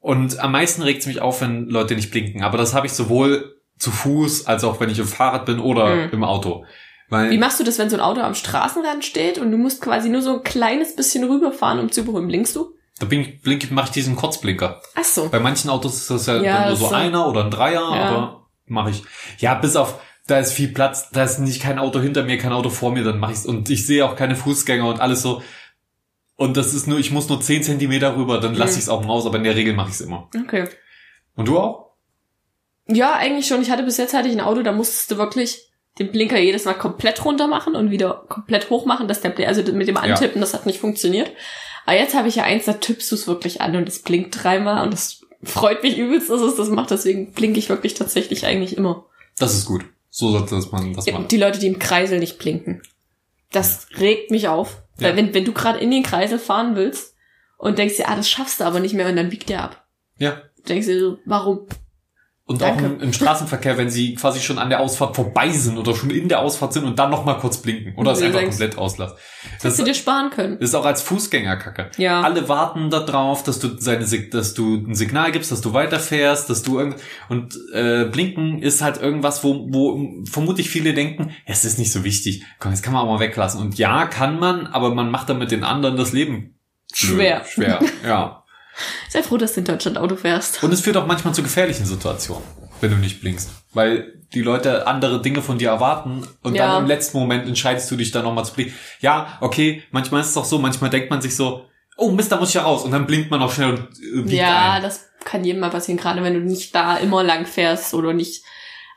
und am meisten regt es mich auf, wenn Leute nicht blinken. Aber das habe ich sowohl zu Fuß, als auch wenn ich im Fahrrad bin oder Hm. im Auto. Weil Wie machst du das, wenn so ein Auto am Straßenrand steht und du musst quasi nur so ein kleines bisschen rüberfahren, um zu überholen? Blinkst du? Da bin ich, blink, mache ich diesen Kurzblinker. Ach so. Bei manchen Autos ist das ja, Ja, nur so so. einer oder ein Dreier, Ja. aber mache ich. Ja, bis auf, da ist viel Platz, da ist nicht kein Auto hinter mir, kein Auto vor mir, dann mache ich's. Und ich sehe auch keine Fußgänger und alles so. Und das ist nur, ich muss nur 10 Zentimeter rüber, dann lasse Mhm. ich's auch raus, aber in der Regel mache ich's immer. Okay. Und du auch? Ja, eigentlich schon. Ich hatte bis jetzt hatte ich ein Auto, da musstest du wirklich den Blinker jedes Mal komplett runter machen und wieder komplett hoch machen, dass der also mit dem Antippen, das hat nicht funktioniert. Aber jetzt habe ich ja eins, da tippst du es wirklich an und es blinkt dreimal und das freut mich übelst, dass es das macht. Deswegen blinke ich wirklich tatsächlich eigentlich immer. Das ist gut. So sollte man das machen. Die Leute, die im Kreisel nicht blinken. Das regt mich auf. Weil Ja. wenn, wenn du gerade in den Kreisel fahren willst und denkst dir, ah, das schaffst du aber nicht mehr und dann biegt der ab. Ja. Denkst dir so, warum? Und Danke. auch im, im Straßenverkehr, wenn sie quasi schon an der Ausfahrt vorbei sind oder schon in der Ausfahrt sind und dann noch mal kurz blinken oder es einfach denkst- komplett auslassen. Das hättest du dir sparen können. ist auch als Fußgänger kacke. Ja. Alle warten darauf, dass du seine, dass du ein Signal gibst, dass du weiterfährst, dass du irgend und äh, blinken ist halt irgendwas, wo, wo vermutlich viele denken, es ist nicht so wichtig. Komm, jetzt kann man auch mal weglassen. Und ja, kann man, aber man macht damit den anderen das Leben blöd. Schwer. Schwer, ja. Sei froh, dass du in Deutschland Auto fährst. Und es führt auch manchmal zu gefährlichen Situationen, wenn du nicht blinkst. Weil die Leute andere Dinge von dir erwarten und Ja. dann im letzten Moment entscheidest du dich dann nochmal zu blinken. Ja, okay, manchmal ist es auch so, manchmal denkt man sich so, oh Mist, da muss ich ja raus. Und dann blinkt man auch schnell und äh, Ja, ein. das kann jedem mal passieren, gerade wenn du nicht da immer lang fährst oder nicht.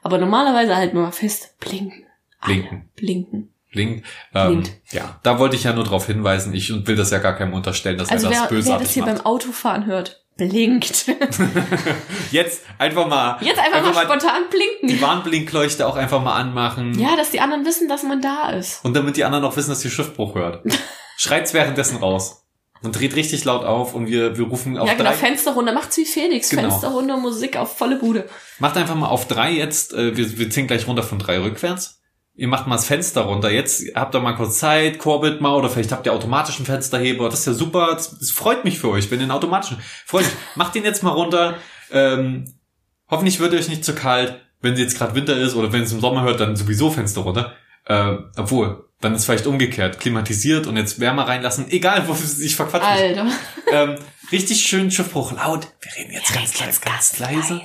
Aber normalerweise halten wir mal fest, blinken. Alle Blinken. Blinkt. Ähm, Blinkt. ja, da wollte ich ja nur darauf hinweisen. Ich will das ja gar keinem unterstellen, dass Also er das wer, wer bösartig das hier macht. beim Autofahren hört, blinkt. Jetzt einfach mal, Jetzt einfach, mal spontan blinken. die Warnblinkleuchte auch einfach mal anmachen. Ja, dass die anderen wissen, dass man da ist. Und damit die anderen auch wissen, dass ihr Schiffbruch hört. Schreit's währenddessen raus. Und dreht richtig laut auf und wir, wir rufen auf ja, genau, drei. Fenster runter. Macht's wie Felix. Genau. Fenster runter, Musik auf volle Bude. Macht einfach mal auf drei jetzt. Äh, wir, wir ziehen gleich runter von drei rückwärts. Ihr macht mal das Fenster runter. Jetzt habt ihr mal kurz Zeit, kurbelt mal oder vielleicht habt ihr automatischen Fensterheber. Das ist ja super. Das, das freut mich für euch, wenn ihr einen automatischen. Freut mich. Macht den jetzt mal runter. Ähm, hoffentlich wird euch nicht zu kalt. Wenn jetzt gerade Winter ist oder wenn es im Sommer hört, dann sowieso Fenster runter. Äh, obwohl, dann ist vielleicht umgekehrt. Klimatisiert und jetzt Wärme reinlassen. Egal, wo ich verquatsche mich. Alter. ähm, richtig schön Schiffbruch laut. Wir reden jetzt ganz, ganz, ganz leise.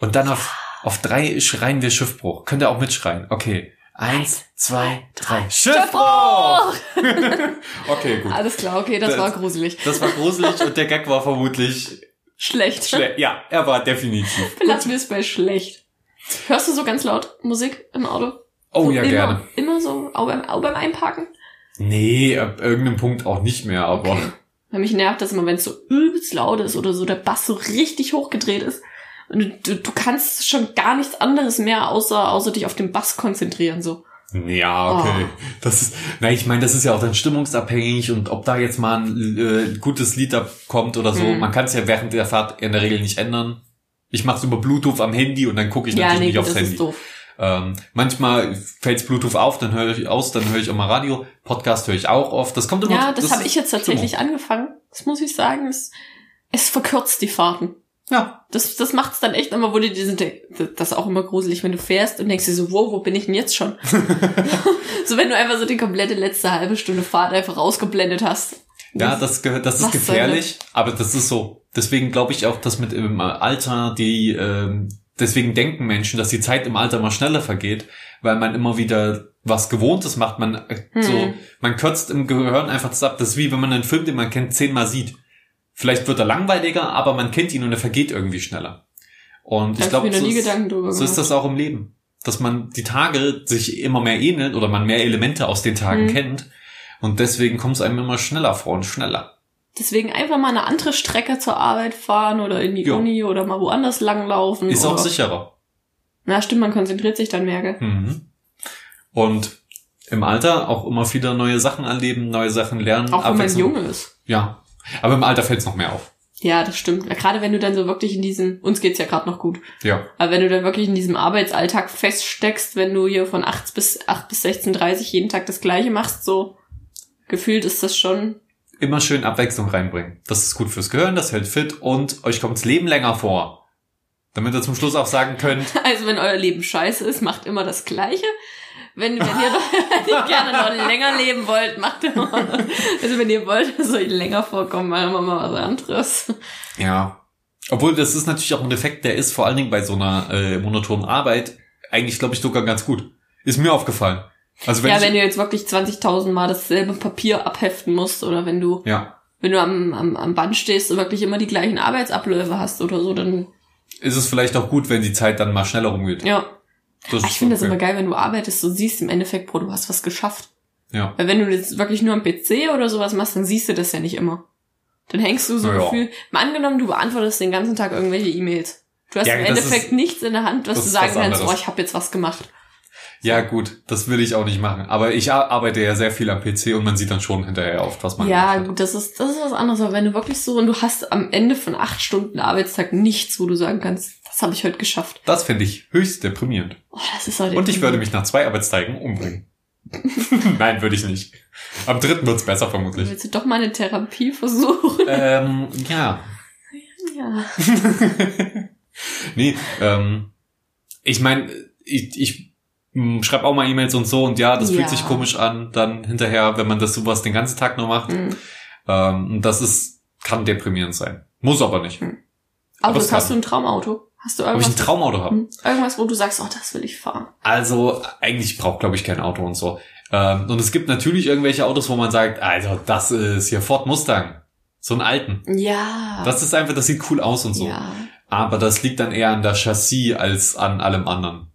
Und dann auf, auf drei schreien wir Schiffbruch. Könnt ihr auch mitschreien. Okay. Eins, zwei, drei. Schiffbruch! okay, gut. Alles klar, okay, das, Das- war gruselig. Das war gruselig und der Gag war vermutlich Schlecht. schlecht. Ja, er war definitiv. Belassen wir es bei schlecht. Hörst du so ganz laut Musik im Auto? Oh so ja, immer, gerne. Immer so, auch beim, auch beim Einparken? Nee, ab irgendeinem Punkt auch nicht mehr, aber Okay. Weil mich nervt das immer, wenn es so übelst laut ist oder so der Bass so richtig hochgedreht ist. Und du, du, kannst schon gar nichts anderes mehr, außer, außer dich auf den Bass konzentrieren, so. Ja, okay. Oh. Das ist, na, ich meine, das ist ja auch dann stimmungsabhängig und ob da jetzt mal ein äh, gutes Lied da kommt oder so, Mhm. man kann es ja während der Fahrt in der Regel nicht ändern. Ich mache es über Bluetooth am Handy und dann gucke ich ja, natürlich nee, nicht aufs das Handy. ist doof. Ähm, manchmal fällt's Bluetooth auf, dann höre ich aus, dann höre ich auch mal Radio. Podcast höre ich auch oft. Das kommt immer. Ja, das, habe ist ich jetzt tatsächlich Stimmung. angefangen. Das muss ich sagen. Es, es verkürzt die Fahrten. Ja, Das, das macht's dann echt immer, wo du diesen, das ist auch immer gruselig, wenn du fährst und denkst dir so, wow, wo bin ich denn jetzt schon? so wenn du einfach so die komplette letzte halbe Stunde Fahrt einfach rausgeblendet hast. ja, das gehört, das ist Was gefährlich, aber das ist so. Deswegen glaube ich auch, dass mit im Alter die, ähm, deswegen denken Menschen, dass die Zeit im Alter mal schneller vergeht, weil man immer wieder was Gewohntes macht. Man äh, Hm. so, man kürzt im Gehirn einfach das ab. Das ist wie wenn man einen Film, den man kennt, zehnmal sieht. Vielleicht wird er langweiliger, aber man kennt ihn und er vergeht irgendwie schneller. Und ich glaube, so, ist- so ist das auch im Leben. Dass man die Tage sich immer mehr ähnelt oder man mehr Elemente aus den Tagen Mhm. kennt. Und deswegen kommt es einem immer schneller vor und schneller. Deswegen einfach mal eine andere Strecke zur Arbeit fahren oder in die Ja. Uni oder mal woanders langlaufen. Ist oder, auch sicherer. Na stimmt, man konzentriert sich dann mehr, gell? Mhm. Und im Alter auch immer wieder neue Sachen erleben, neue Sachen lernen. Auch wenn man jung ist. Ja. Aber im Alter fällt es noch mehr auf. Ja, das stimmt. Gerade wenn du dann so wirklich in diesem, uns geht's ja gerade noch gut, Ja. aber wenn du dann wirklich in diesem Arbeitsalltag feststeckst, wenn du hier von 8 bis 8 bis 16.30 jeden Tag das gleiche machst, so gefühlt ist das schon. Immer schön Abwechslung reinbringen. Das ist gut fürs Gehirn, das hält fit und euch kommt's Leben länger vor. Damit ihr zum Schluss auch sagen könnt, Also wenn euer Leben scheiße ist, macht immer das Gleiche. Wenn, wenn, ihr, wenn ihr gerne noch länger leben wollt, macht immer. Also wenn ihr wollt, dass euch länger vorkommen, machen wir mal was anderes. Ja. Obwohl, das ist natürlich auch ein Effekt, der ist vor allen Dingen bei so einer äh, monotonen Arbeit eigentlich, glaube ich, sogar ganz gut. Ist mir aufgefallen. Also wenn ja, ich, wenn du jetzt wirklich 20.000 Mal dasselbe Papier abheften musst oder wenn du, ja, wenn du am, am, am Band stehst und wirklich immer die gleichen Arbeitsabläufe hast oder so, dann, ist es vielleicht auch gut, wenn die Zeit dann mal schneller rumgeht. ja. Das Ah, Ich finde das immer geil, wenn du arbeitest und siehst im Endeffekt, Bro, du hast was geschafft. Ja. Weil wenn du jetzt wirklich nur am PC oder sowas machst, dann siehst du das ja nicht immer. Dann hängst du so Ja. Gefühl, mal angenommen, du beantwortest den ganzen Tag irgendwelche E-Mails. Du hast Ja, im Endeffekt ist- nichts in der Hand, was du sagen kannst, oh, ich habe jetzt was gemacht. Ja, gut, das will ich auch nicht machen. Aber ich ar- arbeite ja sehr viel am PC und man sieht dann schon hinterher oft, was man Ja, gemacht hat. gut, das ist, das ist was anderes, aber wenn du wirklich so und du hast am Ende von acht Stunden Arbeitstag nichts, wo du sagen kannst, das habe ich heute geschafft. Das finde ich höchst deprimierend. Oh, das ist heute Und ich würde mich nach zwei Arbeitstagen umbringen. Nein, würde ich nicht. Am dritten wird's besser vermutlich. Willst du doch mal eine Therapie versuchen? ähm, ja. ja. nee, ähm, ich meine, ich, ich schreibe auch mal E-Mails und so und ja, das Ja. fühlt sich komisch an, dann hinterher, wenn man das sowas den ganzen Tag nur macht. Mhm. Ähm, das ist, kann deprimierend sein. Muss aber nicht. Aber es Autos, hast kann. du ein Traumauto? Hast du Ob ich irgendwas? ein Traumauto habe? Hm? Irgendwas, wo du sagst, oh, das will ich fahren. Also, eigentlich braucht, glaube ich, kein Auto und so. Ähm, und es gibt natürlich irgendwelche Autos, wo man sagt, also, das ist hier Ford Mustang. So einen alten. Ja. Das ist einfach, das sieht cool aus und so. Ja. Aber das liegt dann eher an der Chassis als an allem anderen.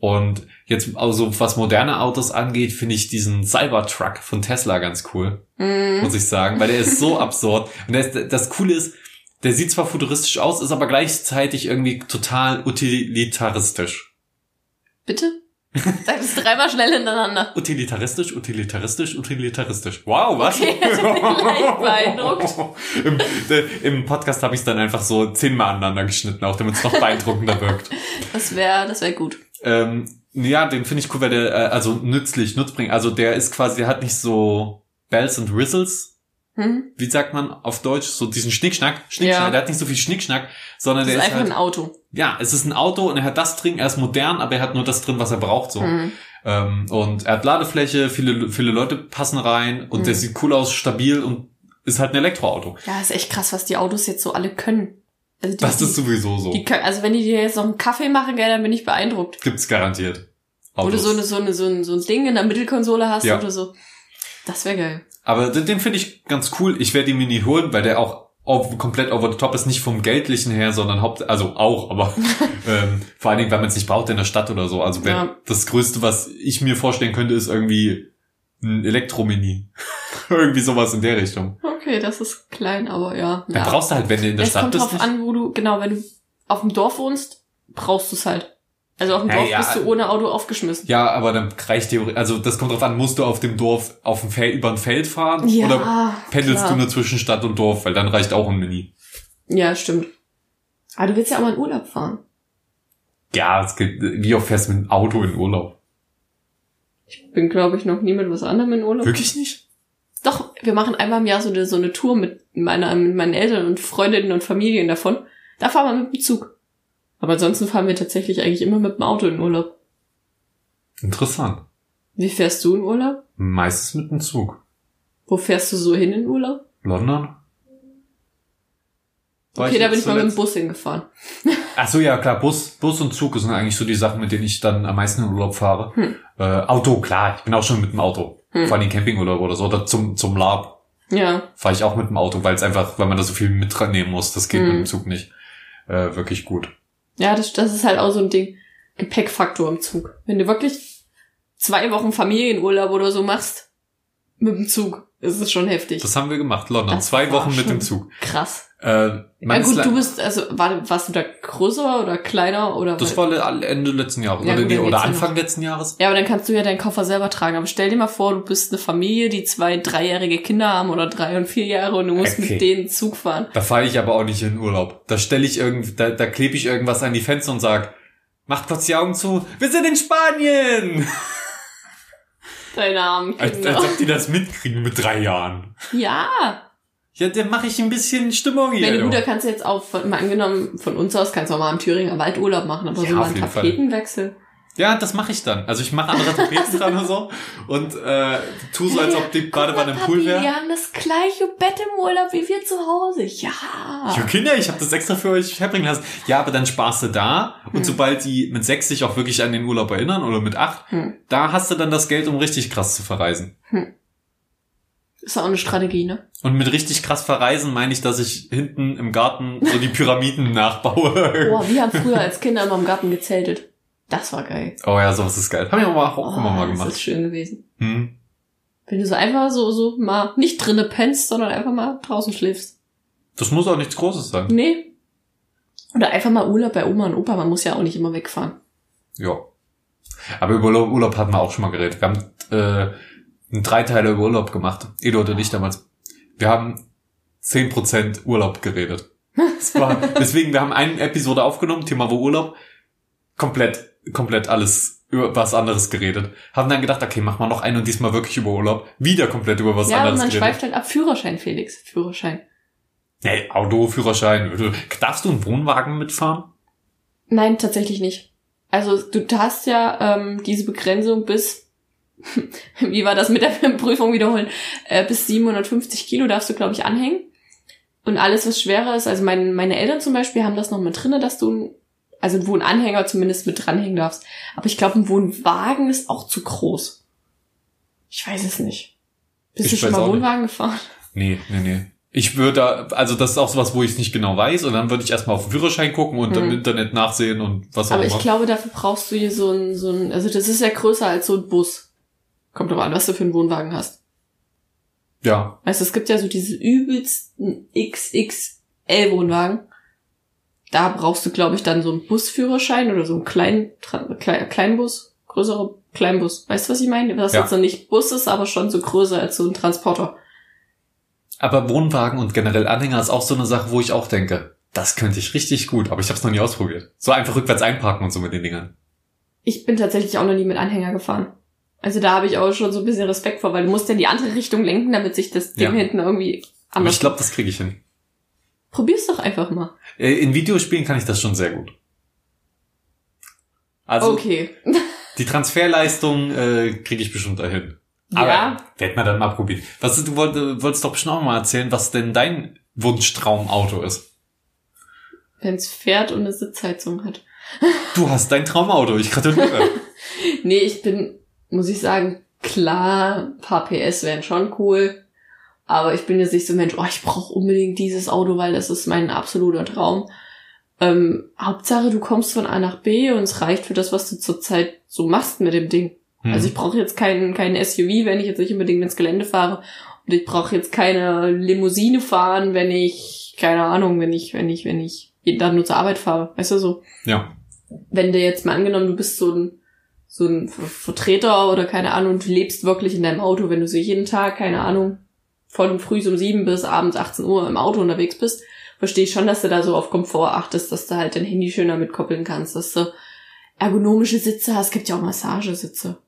Und jetzt, also was moderne Autos angeht, finde ich diesen Cybertruck von Tesla ganz cool, Mhm. muss ich sagen, weil der ist so absurd. Und ist, das Coole ist, der sieht zwar futuristisch aus, ist aber gleichzeitig irgendwie total utilitaristisch. Bitte? Sag das dreimal schnell hintereinander. Utilitaristisch, utilitaristisch, utilitaristisch. Wow, was? Okay, das beeindruckt. Im, Im Podcast habe ich es dann einfach so zehnmal aneinander geschnitten, auch damit es noch beeindruckender wirkt. Das wäre, das wäre gut. Ähm, ja, den finde ich cool, weil der, äh, also nützlich, nutzbringend. Also der ist quasi, der hat nicht so Bells und Whistles, Hm? wie sagt man auf Deutsch, so diesen Schnickschnack. Schnickschnack, Ja. der hat nicht so viel Schnickschnack, sondern Das ist der ist einfach halt, ein Auto. ja, es ist ein Auto und er hat das drin, er ist modern, aber er hat nur das drin, was er braucht, so. Hm. Ähm, und er hat Ladefläche, viele, viele Leute passen rein und Mhm. der sieht cool aus, stabil und ist halt ein Elektroauto. Ja, ist echt krass, was die Autos jetzt so alle können. Also die, Das ist sowieso so. die also wenn die dir jetzt noch einen Kaffee machen, gell, dann bin ich beeindruckt. Gibt's garantiert. Wo du Autos. so, eine, so, eine, so, ein, so ein Ding in der Mittelkonsole hast Ja. oder so. Das wäre geil. Aber den, den finde ich ganz cool. Ich werde ihn mir nie holen, weil der auch auf, komplett over the top ist, nicht vom Geldlichen her, sondern haupt, also auch, aber ähm, vor allen Dingen, weil man es nicht braucht in der Stadt oder so. Also wenn, Ja. das Größte, was ich mir vorstellen könnte, ist irgendwie ein Elektromini. irgendwie sowas in der Richtung. Okay, das ist klein, aber ja. Da ja. brauchst du halt, wenn du in der Es Stadt kommt bist. drauf nicht. an, wo du, genau, wenn du auf dem Dorf wohnst, brauchst du es halt. Also auf dem Ja, Dorf ja. bist du ohne Auto aufgeschmissen. Ja, aber dann reicht theoretisch, also das kommt drauf an, musst du auf dem Dorf auf dem Feld, über ein Feld fahren? oder pendelst klar. du nur zwischen Stadt und Dorf? Weil dann reicht auch ein Mini. Ja, stimmt. Aber du willst ja auch mal in Urlaub fahren. Ja, es geht, wie oft fährst du mit dem Auto in Urlaub? Ich bin, glaube ich, noch nie mit was anderem in Urlaub. Wirklich nicht? Wir machen einmal im Jahr so eine, so eine Tour mit, meiner, mit meinen Eltern und Freundinnen und Familien davon. Da fahren wir mit dem Zug. Aber ansonsten fahren wir tatsächlich eigentlich immer mit dem Auto in Urlaub. Interessant. Wie fährst du in Urlaub? Meistens mit dem Zug. Wo fährst du so hin in Urlaub? London? Okay, da bin ich mal mit dem Bus hingefahren. Ach so, ja, klar, Bus, Bus und Zug sind eigentlich so die Sachen, mit denen ich dann am meisten in Urlaub fahre. Hm. Äh, Auto, klar, ich bin auch schon mit dem Auto. Hm. Vor allem Campingurlaub oder so, oder zum, zum Lab Ja. fahre ich auch mit dem Auto, weil es einfach, weil man da so viel mitnehmen muss, das geht Hm. mit dem Zug nicht. Äh, wirklich gut. Ja, das, das ist halt auch so ein Ding. Gepäckfaktor im Zug. Wenn du wirklich zwei Wochen Familienurlaub oder so machst, mit dem Zug, ist es schon heftig. Das haben wir gemacht, London. Das Zwei Wochen mit dem Zug. Krass. Äh, Ja gut, du bist, also war, warst du da größer oder kleiner oder das war Ende letzten Jahres. Ja, oder gut, nee, oder Anfang letzten Jahres. Ja, aber dann kannst du ja deinen Koffer selber tragen. Aber stell dir mal vor, du bist eine Familie, die zwei, dreijährige Kinder haben oder drei und vier Jahre und du musst Okay. mit denen Zug fahren. Da fahre ich aber auch nicht in Urlaub. Da stelle ich irgend, da, da klebe ich irgendwas an die Fenster und sag, macht kurz die Augen zu, wir sind in Spanien! Deine armen Als, Kinder. als ob die das mitkriegen mit drei Jahren. ja. Ja, dann mache ich ein bisschen Stimmung hier. Wenn du, du. da kannst du jetzt auch, von, mal angenommen, von uns aus kannst du auch mal am Thüringer Wald Urlaub machen, aber Ja, so mal einen jeden Fall. Ja, das mache ich dann. Also ich mache andere Tapeten dran oder so und äh, tu so, als ob die Badewanne im Pool wäre. Wir haben das gleiche Bett im Urlaub wie wir zu Hause. Ja. Ja, Kinder, ich habe das extra für euch herbringen lassen. Ja, aber dann sparst du da und Hm. sobald die mit sechs sich auch wirklich an den Urlaub erinnern oder mit acht, Hm. da hast du dann das Geld, um richtig krass zu verreisen. Ist auch eine Strategie, ne? Und mit richtig krass verreisen meine ich, dass ich hinten im Garten so die Pyramiden nachbaue. Boah, wir haben früher als Kinder immer im Garten gezeltet. Das war geil. Oh ja, sowas ist geil. Haben wir auch, auch immer mal Oh, gemacht. Das ist schön gewesen. Hm. Wenn du so einfach so, so mal nicht drinne pennst, sondern einfach mal draußen schläfst. Das muss auch nichts Großes sein. Nee. Oder einfach mal Urlaub bei Oma und Opa. Man muss ja auch nicht immer wegfahren. Ja. Aber über Urlaub, hatten wir auch schon mal geredet. Wir haben äh, einen Dreiteiler über Urlaub gemacht. Eduard und ich damals. Wir haben 10% Urlaub geredet. Das war, deswegen, wir haben eine Episode aufgenommen, Thema wo Urlaub. Komplett, komplett alles über was anderes geredet. Haben dann gedacht, okay, mach mal noch einen und diesmal wirklich über Urlaub. Wieder komplett über was ja, und anderes man geredet. schweift halt ab. Führerschein, Felix. Führerschein. Nee, Auto, Führerschein. Darfst du einen Wohnwagen mitfahren? Nein, tatsächlich nicht. Also du hast ja ähm, diese Begrenzung bis, wie war das mit der Prüfung wiederholen, äh, bis 750 Kilo darfst du, glaube ich, anhängen. Und alles, was schwerer ist, also mein, meine Eltern zum Beispiel haben das noch mit drinne, dass du, also einen Wohnanhänger zumindest mit dranhängen darfst. Aber ich glaube, ein Wohnwagen ist auch zu groß. Ich weiß es nicht. Bist Ich du schon mal auch nicht. Wohnwagen gefahren? Nee, nee, nee. Ich würde, also das ist auch sowas, wo ich es nicht genau weiß. Und dann würde ich erstmal auf den Führerschein gucken und Hm. im Internet nachsehen und was auch Aber immer. ich glaube, dafür brauchst du hier so ein, so ein, also das ist ja größer als so ein Bus. Kommt doch an, was du für einen Wohnwagen hast. ja, Weißt du, es gibt ja so diese übelsten XXL-Wohnwagen. Da brauchst du, glaube ich, dann so einen Busführerschein oder so einen kleinen, Klein, Kleinbus, größerer Kleinbus. Weißt du, was ich meine? Das Ja. jetzt noch nicht Bus ist, aber schon so größer als so ein Transporter. aber Wohnwagen und generell Anhänger ist auch so eine Sache, wo ich auch denke, das könnte ich richtig gut, aber ich habe es noch nie ausprobiert. So einfach rückwärts einparken und so mit den Dingern. Ich bin tatsächlich auch noch nie mit Anhänger gefahren. Also da habe ich auch schon so ein bisschen Respekt vor, weil du musst ja in die andere Richtung lenken, damit sich das Ding Ja. hinten irgendwie Aber anders... ich glaube, das kriege ich hin. Probier's doch einfach mal. Äh, In Videospielen kann ich das schon sehr gut. Also okay. die Transferleistung äh, kriege ich bestimmt dahin. Aber Ja. werd mal dann mal probieren. Was du wollt, äh, wolltest doch bestimmt auch mal erzählen, was denn dein Wunschtraumauto ist. Wenn's fährt und eine Sitzheizung hat. Du hast dein Traumauto, ich gratuliere. Nee, ich bin, muss ich sagen, klar, ein paar PS wären schon cool. Aber ich bin jetzt nicht so Mensch, oh, ich brauche unbedingt dieses Auto, weil das ist mein absoluter Traum. Ähm, Hauptsache, du kommst von A nach B und es reicht für das, was du zurzeit so machst mit dem Ding. Hm. Also ich brauche jetzt keinen keinen SUV, wenn ich jetzt nicht unbedingt ins Gelände fahre. Und ich brauche jetzt keine Limousine fahren, wenn ich, keine Ahnung, wenn ich, wenn ich, wenn ich jeden Tag nur zur Arbeit fahre. Weißt du so? ja. Wenn dir jetzt mal angenommen, du bist so ein, so ein Ver- Vertreter oder keine Ahnung, und du lebst wirklich in deinem Auto, wenn du so jeden Tag, keine Ahnung, von früh um sieben bis abends 18 Uhr im Auto unterwegs bist, verstehe ich schon, dass du da so auf Komfort achtest, dass du halt dein Handy schöner mitkoppeln kannst, dass du ergonomische Sitze hast. Es gibt ja auch Massagesitze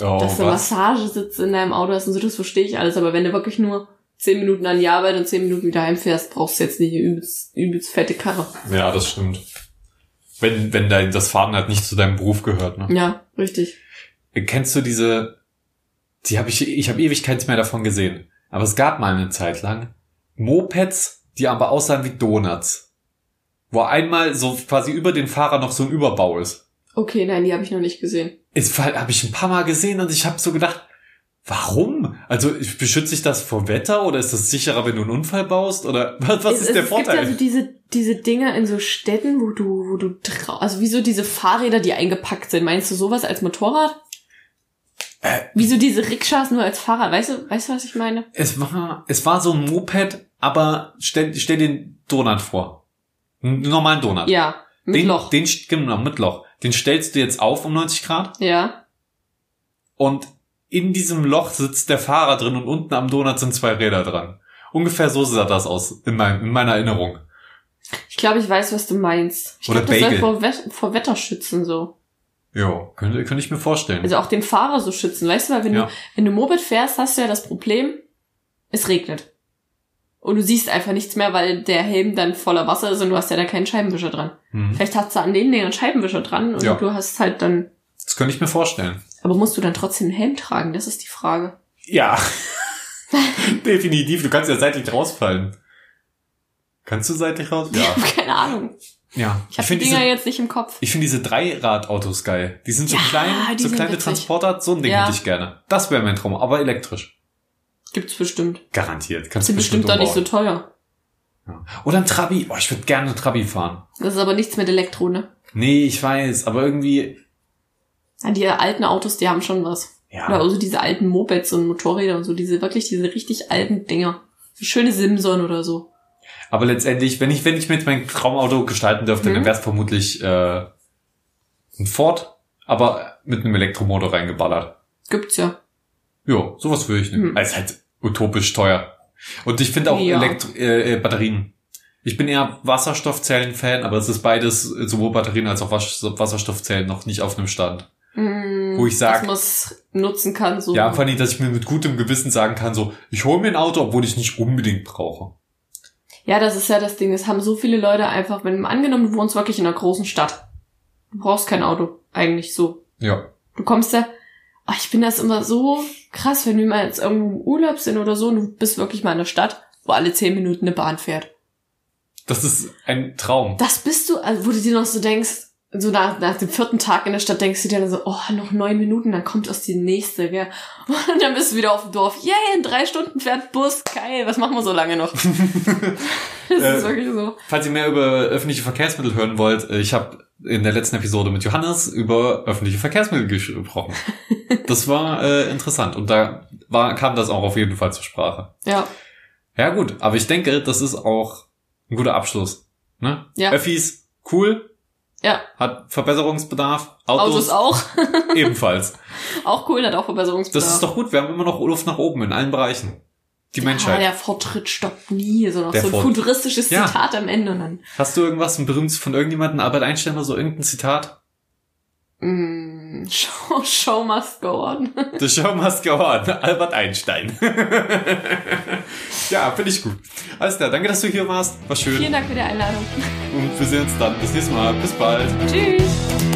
Oh, dass du was? Massagesitze in deinem Auto hast und so, das verstehe ich alles. Aber wenn du wirklich nur zehn Minuten an die Arbeit und zehn Minuten wieder heimfährst, brauchst du jetzt nicht eine übelst, übelst fette Karre. Ja, das stimmt. Wenn, wenn dein, das Fahren halt nicht zu deinem Beruf gehört, ne? Ja, richtig. Kennst du diese, die habe ich, ich habe ewig keins mehr davon gesehen. Aber es gab mal eine Zeit lang Mopeds, die aber aussahen wie Donuts. Wo einmal so quasi über den Fahrer noch so ein Überbau ist. Okay, nein, die habe ich noch nicht gesehen. Es habe ich ein paar Mal gesehen und ich habe so gedacht, warum? Also beschützt sich das vor Wetter oder ist das sicherer, wenn du einen Unfall baust? Oder was, was es, ist der es Vorteil? gibt ja so diese, diese Dinger in so Städten, wo du, wo du also wie so diese Fahrräder, die eingepackt sind. Meinst du sowas als Motorrad? Äh. Wie so diese Rikschas nur als Fahrrad. Weißt du, weißt du, was ich meine? Es war, es war so ein Moped, aber stell, stell dir einen Donut vor. Einen normalen Donut. Ja, mit den, Loch. Den, genau, mit Loch. Den stellst du jetzt auf um 90 Grad ja. und in diesem Loch sitzt der Fahrer drin und unten am Donut sind zwei Räder dran. Ungefähr so sah das aus in, mein, in meiner Erinnerung. Ich glaube, ich weiß, was du meinst. Ich Oder glaube, das soll Bagel. vor, Wet vor Wetter schützen so. Jo, könnte, könnte ich mir vorstellen. Also auch den Fahrer so schützen. Weißt du, weil wenn Ja. du, wenn du Moped fährst, hast du ja das Problem, es regnet. Und du siehst einfach nichts mehr, weil der Helm dann voller Wasser ist und du hast ja da keinen Scheibenwischer dran. hm. Vielleicht hast du an den Dingern einen Scheibenwischer dran und Ja. du hast halt dann. Das könnte ich mir vorstellen. Aber musst du dann trotzdem einen Helm tragen? Das ist die Frage. Ja. Definitiv. Du kannst ja seitlich rausfallen. Kannst du seitlich raus? Ja. Keine Ahnung. Ja. Ich habe die finde Dinger diese, jetzt nicht im Kopf. ich finde diese Dreiradautos geil. Die sind so Ja, klein, so kleine witzig. Transporter. So ein Ding Ja. hätte ich gerne. Das wäre mein Traum, aber elektrisch. Gibt's bestimmt. Garantiert. Kannst Sind du bestimmt doch nicht so teuer. Ja. Oder ein Trabi. Oh, ich würde gerne ein Trabi fahren. Das ist aber nichts mit Elektro, ne? Nee, ich weiß, aber irgendwie, Ja, die alten Autos, die haben schon was. Ja. Oder also diese alten Mopeds und Motorräder und so, diese wirklich diese richtig alten Dinger. So schöne Simson oder so. Aber letztendlich, wenn ich, wenn ich mir jetzt mein Traumauto gestalten dürfte, Mhm. dann wäre es vermutlich äh, ein Ford, aber mit einem Elektromotor reingeballert. Gibt's ja. Ja, sowas würde ich nehmen. Mhm. Also ist halt utopisch teuer. Und ich finde auch Ja. Elektro äh, äh, Batterien. Ich bin eher Wasserstoffzellen-Fan, aber es ist beides, äh, sowohl Batterien als auch Was Wasserstoffzellen, noch nicht auf einem Stand. Mm, Wo ich sag- Dass man es nutzen kann, so. Ja, vor allem, dass ich mir mit gutem Gewissen sagen kann, so, ich hole mir ein Auto, obwohl ich nicht unbedingt brauche. Ja, das ist ja das Ding. Es haben so viele Leute einfach, wenn angenommen, du wohnst wirklich in einer großen Stadt. Du brauchst kein Auto. Eigentlich so. Ja. Du kommst da, ah, ich bin das immer so krass, wenn wir mal jetzt irgendwo im Urlaub sind oder so und du bist wirklich mal in der Stadt, wo alle zehn Minuten eine Bahn fährt. Das ist ein Traum. Das bist du, also wo du dir noch so denkst, so nach, nach dem vierten Tag in der Stadt denkst du dir dann so, oh, noch neun Minuten, dann kommt erst die nächste, gell? Und dann bist du wieder auf dem Dorf. Yay, in drei Stunden fährt Bus, geil, was machen wir so lange noch? das Äh, ist wirklich so. Falls ihr mehr über öffentliche Verkehrsmittel hören wollt, äh, ich habe in der letzten Episode mit Johannes über öffentliche Verkehrsmittel gesprochen. Das war äh, interessant und da war, kam das auch auf jeden Fall zur Sprache. Ja, Ja gut, aber ich denke, das ist auch ein guter Abschluss. Ne? Ja. Öffis, cool, ja. hat Verbesserungsbedarf. Autos, Autos auch. ebenfalls. auch cool, hat auch Verbesserungsbedarf. Das ist doch gut, wir haben immer noch Luft nach oben in allen Bereichen. Die Ja, Menschheit. der Fortschritt stoppt nie. So noch Der so ein Fort- futuristisches Ja. Zitat am Ende. Und dann, Hast du irgendwas, ein berühmtes von irgendjemandem, Albert Einstein oder so, irgendein Zitat? mm, show, show must go on. The show must go on. Albert Einstein. ja, finde ich gut. Alles klar, danke, dass du hier warst. War schön. Vielen Dank für die Einladung. Und wir sehen uns dann. Bis nächstes Mal. Bis bald. Tschüss.